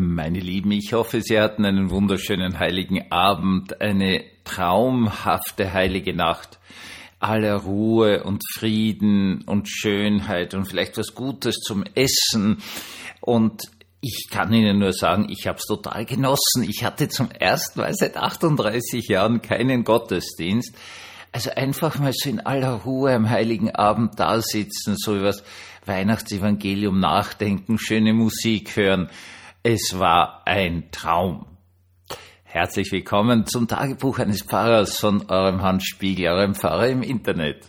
Meine Lieben, ich hoffe, Sie hatten einen wunderschönen heiligen Abend, eine traumhafte heilige Nacht aller Ruhe und Frieden und Schönheit und vielleicht was Gutes zum Essen. Und ich kann Ihnen nur sagen, ich habe es total genossen. Ich hatte zum ersten Mal seit 38 Jahren keinen Gottesdienst. Also einfach mal so in aller Ruhe am heiligen Abend da sitzen, so über das Weihnachtsevangelium nachdenken, schöne Musik hören. Es war ein Traum. Herzlich willkommen zum Tagebuch eines Pfarrers von eurem Hans Spiegel, eurem Pfarrer im Internet.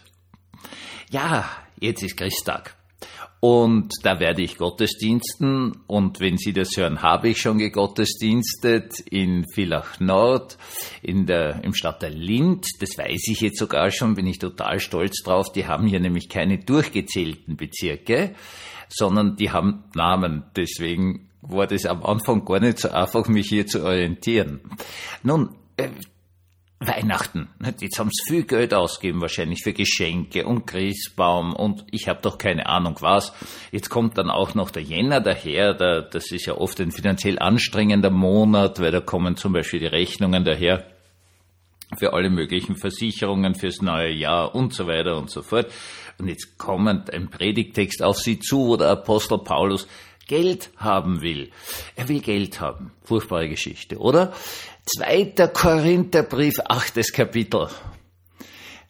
Ja, jetzt ist Christtag. Und da werde ich Gottesdiensten und wenn Sie das hören, habe ich schon gegottesdienstet in Villach Nord, in der, im Stadtteil Lind. Das weiß ich jetzt sogar schon, bin ich total stolz drauf. Die haben hier nämlich keine durchgezählten Bezirke, sondern die haben Namen. Deswegen war das am Anfang gar nicht so einfach, mich hier zu orientieren. Nun, äh, Weihnachten. Jetzt haben sie viel Geld ausgegeben, wahrscheinlich für Geschenke und Christbaum und ich habe doch keine Ahnung was. Jetzt kommt dann auch noch der Jänner daher. Der, das ist ja oft ein finanziell anstrengender Monat, weil da kommen zum Beispiel die Rechnungen daher für alle möglichen Versicherungen fürs neue Jahr und so weiter und so fort. Und jetzt kommt ein Predigtext auf sie zu, wo der Apostel Paulus Geld haben will. Er will Geld haben. Furchtbare Geschichte, oder? Zweiter Korintherbrief, achtes Kapitel.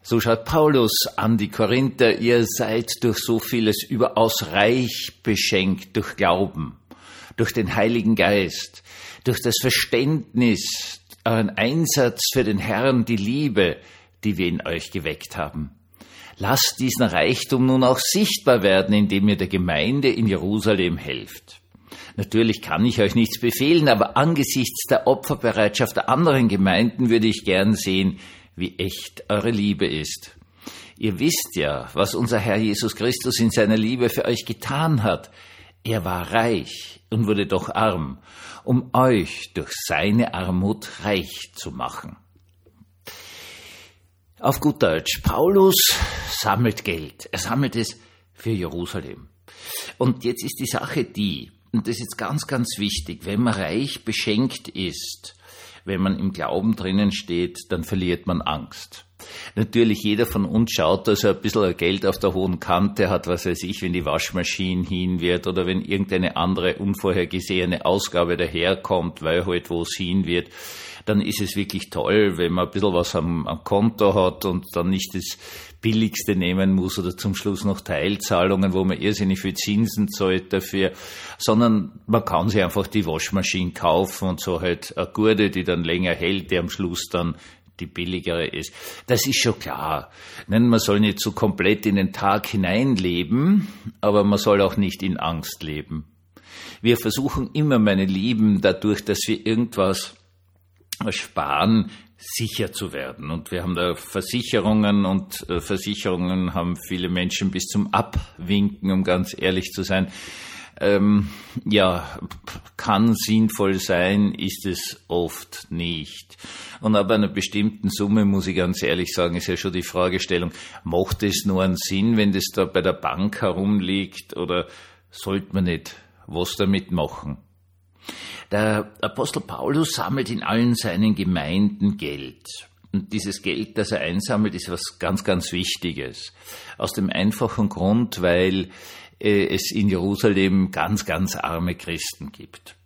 So schaut Paulus an die Korinther, ihr seid durch so vieles überaus reich beschenkt durch Glauben, durch den Heiligen Geist, durch das Verständnis, euren Einsatz für den Herrn, die Liebe, die wir in euch geweckt haben. Lasst diesen Reichtum nun auch sichtbar werden, indem ihr der Gemeinde in Jerusalem helft. Natürlich kann ich euch nichts befehlen, aber angesichts der Opferbereitschaft der anderen Gemeinden würde ich gern sehen, wie echt eure Liebe ist. Ihr wisst ja, was unser Herr Jesus Christus in seiner Liebe für euch getan hat. Er war reich und wurde doch arm, um euch durch seine Armut reich zu machen. Auf gut Deutsch, Paulus sammelt Geld. Er sammelt es für Jerusalem. Und jetzt ist die Sache die, und das ist ganz, ganz wichtig, wenn man reich beschenkt ist, wenn man im Glauben drinnen steht, dann verliert man Angst. Natürlich, jeder von uns schaut, dass er ein bisschen Geld auf der hohen Kante hat, was weiß ich, wenn die Waschmaschine hin wird oder wenn irgendeine andere unvorhergesehene Ausgabe daherkommt, weil halt wo es hin wird, dann ist es wirklich toll, wenn man ein bisschen was am, am Konto hat und dann nicht das Billigste nehmen muss oder zum Schluss noch Teilzahlungen, wo man irrsinnig viel Zinsen zahlt dafür, sondern man kann sich einfach die Waschmaschine kaufen und so halt eine Gurde, die dann länger hält, die am Schluss dann die billigere ist. Das ist schon klar. Man soll nicht so komplett in den Tag hineinleben, aber man soll auch nicht in Angst leben. Wir versuchen immer, meine Lieben, dadurch, dass wir irgendwas sparen, sicher zu werden. Und wir haben da Versicherungen und äh, Versicherungen haben viele Menschen bis zum Abwinken, um ganz ehrlich zu sein. Ähm, ja, kann sinnvoll sein, ist es oft nicht. Und ab einer bestimmten Summe, muss ich ganz ehrlich sagen, ist ja schon die Fragestellung, macht es nur einen Sinn, wenn das da bei der Bank herumliegt oder sollte man nicht was damit machen? Der Apostel Paulus sammelt in allen seinen Gemeinden Geld. Und dieses Geld, das er einsammelt, ist was ganz, ganz Wichtiges. Aus dem einfachen Grund, weil es in Jerusalem ganz, ganz arme Christen gibt.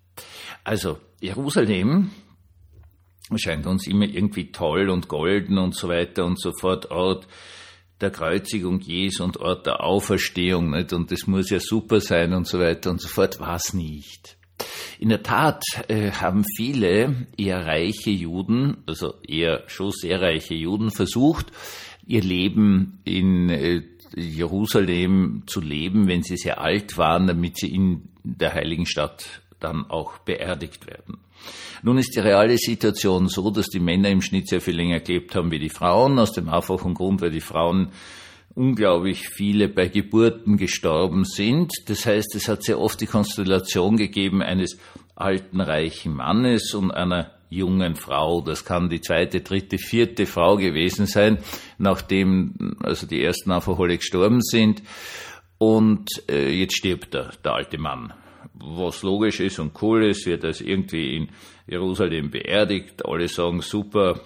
Also Jerusalem scheint uns immer irgendwie toll und golden und so weiter und so fort, Ort der Kreuzigung Jesu und Ort der Auferstehung, nicht? Und das muss ja super sein und so weiter und so fort, war es nicht. In der Tat äh, haben viele eher reiche Juden, also eher schon sehr reiche Juden, versucht, ihr Leben in äh, Jerusalem zu leben, wenn sie sehr alt waren, damit sie in der heiligen Stadt dann auch beerdigt werden. Nun ist die reale Situation so, dass die Männer im Schnitt sehr viel länger gelebt haben wie die Frauen, aus dem einfachen Grund, weil die Frauen unglaublich viele bei Geburten gestorben sind. Das heißt, es hat sehr oft die Konstellation gegeben eines alten, reichen Mannes und einer jungen Frau. Das kann die zweite, dritte, vierte Frau gewesen sein, nachdem also die ersten alle gestorben sind. Und äh, jetzt stirbt der, der alte Mann. was logisch ist und cool ist, wird er irgendwie in Jerusalem beerdigt. Alle sagen, super,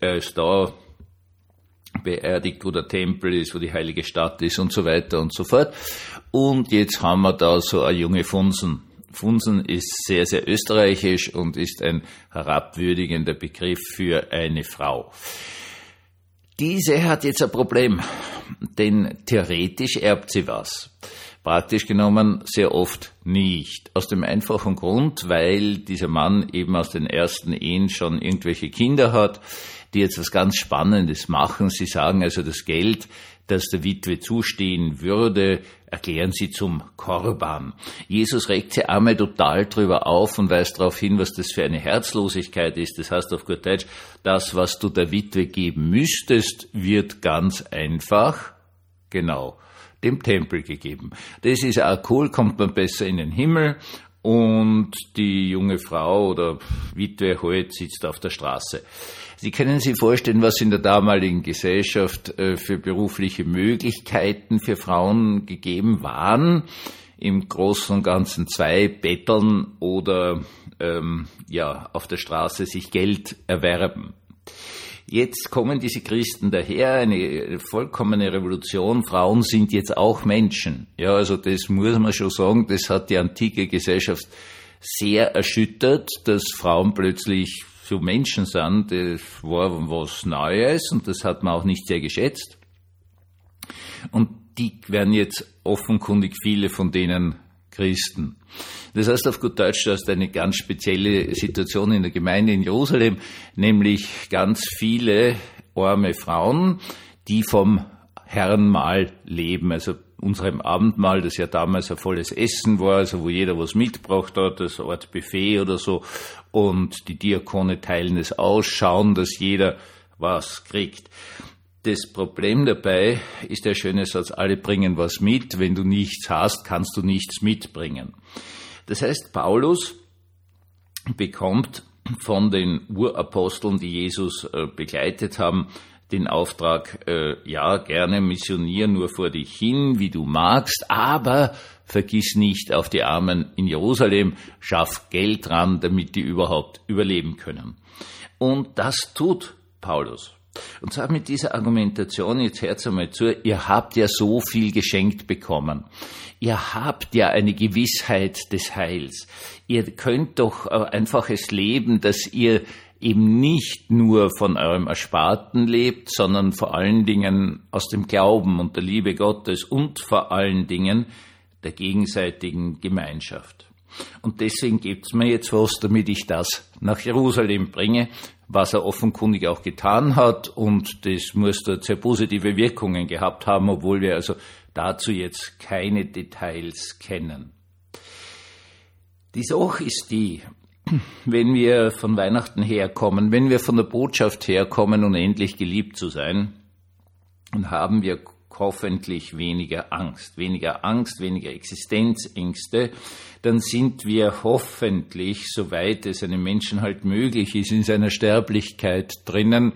er ist da, beerdigt, wo der Tempel ist, wo die heilige Stadt ist und so weiter und so fort. Und jetzt haben wir da so eine junge Funsen. Funsen ist sehr, sehr österreichisch und ist ein herabwürdigender Begriff für eine Frau. Diese hat jetzt ein Problem, denn theoretisch erbt sie was. Praktisch genommen sehr oft nicht. Aus dem einfachen Grund, weil dieser Mann eben aus den ersten Ehen schon irgendwelche Kinder hat, die jetzt was ganz Spannendes machen. Sie sagen also, das Geld, das der Witwe zustehen würde, erklären sie zum Korban. Jesus regt sie einmal total drüber auf und weist darauf hin, was das für eine Herzlosigkeit ist. Das heißt auf gut Deutsch, das, was du der Witwe geben müsstest, wird ganz einfach, genau, dem Tempel gegeben. Das ist auch cool, kommt man besser in den Himmel und die junge Frau oder Witwe heute sitzt auf der Straße. Sie können sich vorstellen, was in der damaligen Gesellschaft äh, für berufliche Möglichkeiten für Frauen gegeben waren. Im Großen und Ganzen zwei betteln oder ähm, ja auf der Straße sich Geld erwerben. Jetzt kommen diese Christen daher, eine vollkommene Revolution. Frauen sind jetzt auch Menschen. Ja, also das muss man schon sagen, das hat die antike Gesellschaft sehr erschüttert, dass Frauen plötzlich so Menschen sind, das war was Neues und das hat man auch nicht sehr geschätzt. Und die werden jetzt offenkundig viele von denen Christen. Das heißt auf gut Deutsch, du hast eine ganz spezielle Situation in der Gemeinde in Jerusalem, nämlich ganz viele arme Frauen, die vom Herrenmahl leben, also unserem Abendmahl, das ja damals ein volles Essen war, also wo jeder was mitgebracht hat, das Art Buffet oder so, und die Diakone teilen es aus, schauen, dass jeder was kriegt. Das Problem dabei ist der schöne Satz, alle bringen was mit, wenn du nichts hast, kannst du nichts mitbringen. Das heißt, Paulus bekommt von den Uraposteln, die Jesus äh, begleitet haben, den Auftrag, äh, ja, gerne missionier nur vor dich hin, wie du magst, aber vergiss nicht auf die Armen in Jerusalem, schaff Geld ran, damit die überhaupt überleben können. Und das tut Paulus. Und zwar mit dieser Argumentation, jetzt hört einmal zu, ihr habt ja so viel geschenkt bekommen. Ihr habt ja eine Gewissheit des Heils. Ihr könnt doch äh, einfach es leben, dass ihr eben nicht nur von eurem Ersparten lebt, sondern vor allen Dingen aus dem Glauben und der Liebe Gottes und vor allen Dingen der gegenseitigen Gemeinschaft. Und deswegen gibt's mir jetzt was, damit ich das nach Jerusalem bringe, was er offenkundig auch getan hat und das muss dort sehr positive Wirkungen gehabt haben, obwohl wir also dazu jetzt keine Details kennen. Die Sache ist die, wenn wir von Weihnachten herkommen, wenn wir von der Botschaft herkommen, unendlich geliebt zu sein, dann haben wir hoffentlich weniger Angst, weniger Angst, weniger Existenzängste, dann sind wir hoffentlich, soweit es einem Menschen halt möglich ist, in seiner Sterblichkeit drinnen,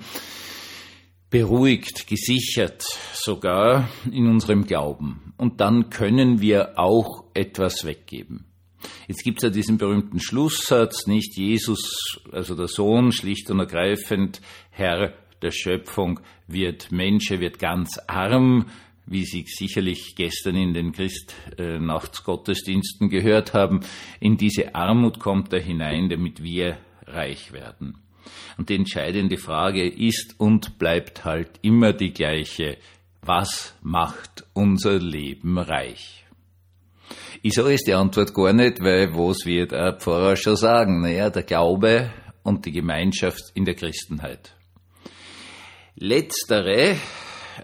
beruhigt, gesichert sogar in unserem Glauben. Und dann können wir auch etwas weggeben. Jetzt gibt es ja diesen berühmten Schlusssatz, nicht Jesus, also der Sohn, schlicht und ergreifend, Herr der Schöpfung, wird Mensch, wird ganz arm, wie Sie sicherlich gestern in den Christnachtsgottesdiensten gehört haben. In diese Armut kommt er hinein, damit wir reich werden. Und die entscheidende Frage ist und bleibt halt immer die gleiche. Was macht unser Leben reich? Ich sage jetzt die Antwort gar nicht, weil was wird ein Pfarrer schon sagen? Naja, der Glaube und die Gemeinschaft in der Christenheit. Letztere,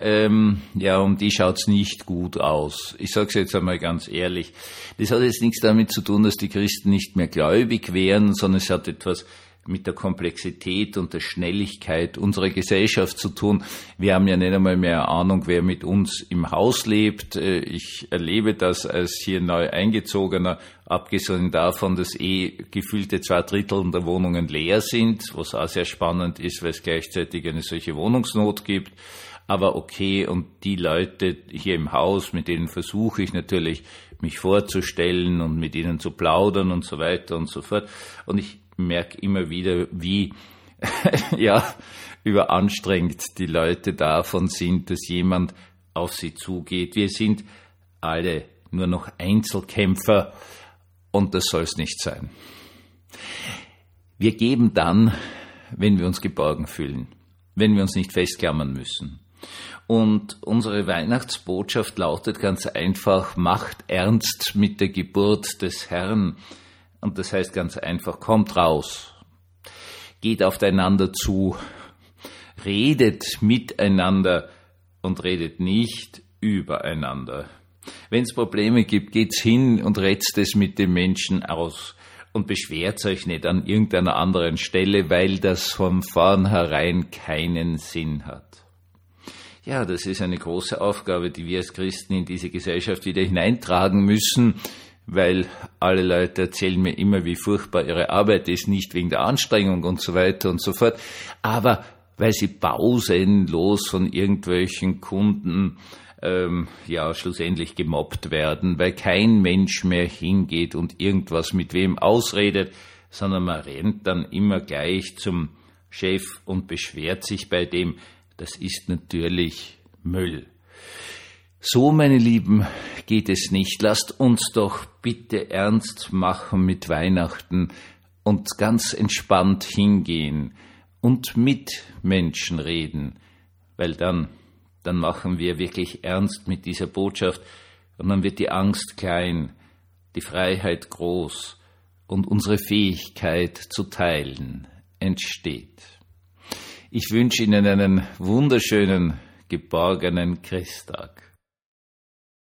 ähm, ja, um die schaut's nicht gut aus. Ich sage es jetzt einmal ganz ehrlich. Das hat jetzt nichts damit zu tun, dass die Christen nicht mehr gläubig wären, sondern es hat etwas mit der Komplexität und der Schnelligkeit unserer Gesellschaft zu tun. Wir haben ja nicht einmal mehr Ahnung, wer mit uns im Haus lebt. Äh, ich erlebe das als hier neu eingezogener, abgesehen davon, dass eh gefühlte zwei Drittel der Wohnungen leer sind, was auch sehr spannend ist, weil es gleichzeitig eine solche Wohnungsnot gibt. Aber okay, und die Leute hier im Haus, mit denen versuche ich natürlich mich vorzustellen und mit ihnen zu plaudern und so weiter und so fort. Und ich merke immer wieder, wie ja, überanstrengt die Leute davon sind, dass jemand auf sie zugeht. Wir sind alle nur noch Einzelkämpfer und das soll es nicht sein. Wir geben dann, wenn wir uns geborgen fühlen, wenn wir uns nicht festklammern müssen. Und unsere Weihnachtsbotschaft lautet ganz einfach, macht ernst mit der Geburt des Herrn. Und das heißt ganz einfach, kommt raus, geht aufeinander zu, redet miteinander und redet nicht übereinander. Wenn es Probleme gibt, geht's hin und retzt es mit dem Menschen aus und beschwert euch nicht an irgendeiner anderen Stelle, weil das von vornherein keinen Sinn hat. Ja, das ist eine große Aufgabe, die wir als Christen in diese Gesellschaft wieder hineintragen müssen, weil alle Leute erzählen mir immer, wie furchtbar ihre Arbeit ist, nicht wegen der Anstrengung und so weiter und so fort, aber weil sie pausenlos von irgendwelchen Kunden ähm, ja schlussendlich gemobbt werden, weil kein Mensch mehr hingeht und irgendwas mit wem ausredet, sondern man rennt dann immer gleich zum Chef und beschwert sich bei dem, das ist natürlich Müll. So, meine Lieben, geht es nicht. Lasst uns doch bitte ernst machen mit Weihnachten und ganz entspannt hingehen und mit Menschen reden, weil dann, dann machen wir wirklich ernst mit dieser Botschaft und dann wird die Angst klein, die Freiheit groß und unsere Fähigkeit zu teilen entsteht. Ich wünsche Ihnen einen wunderschönen, geborgenen Christtag.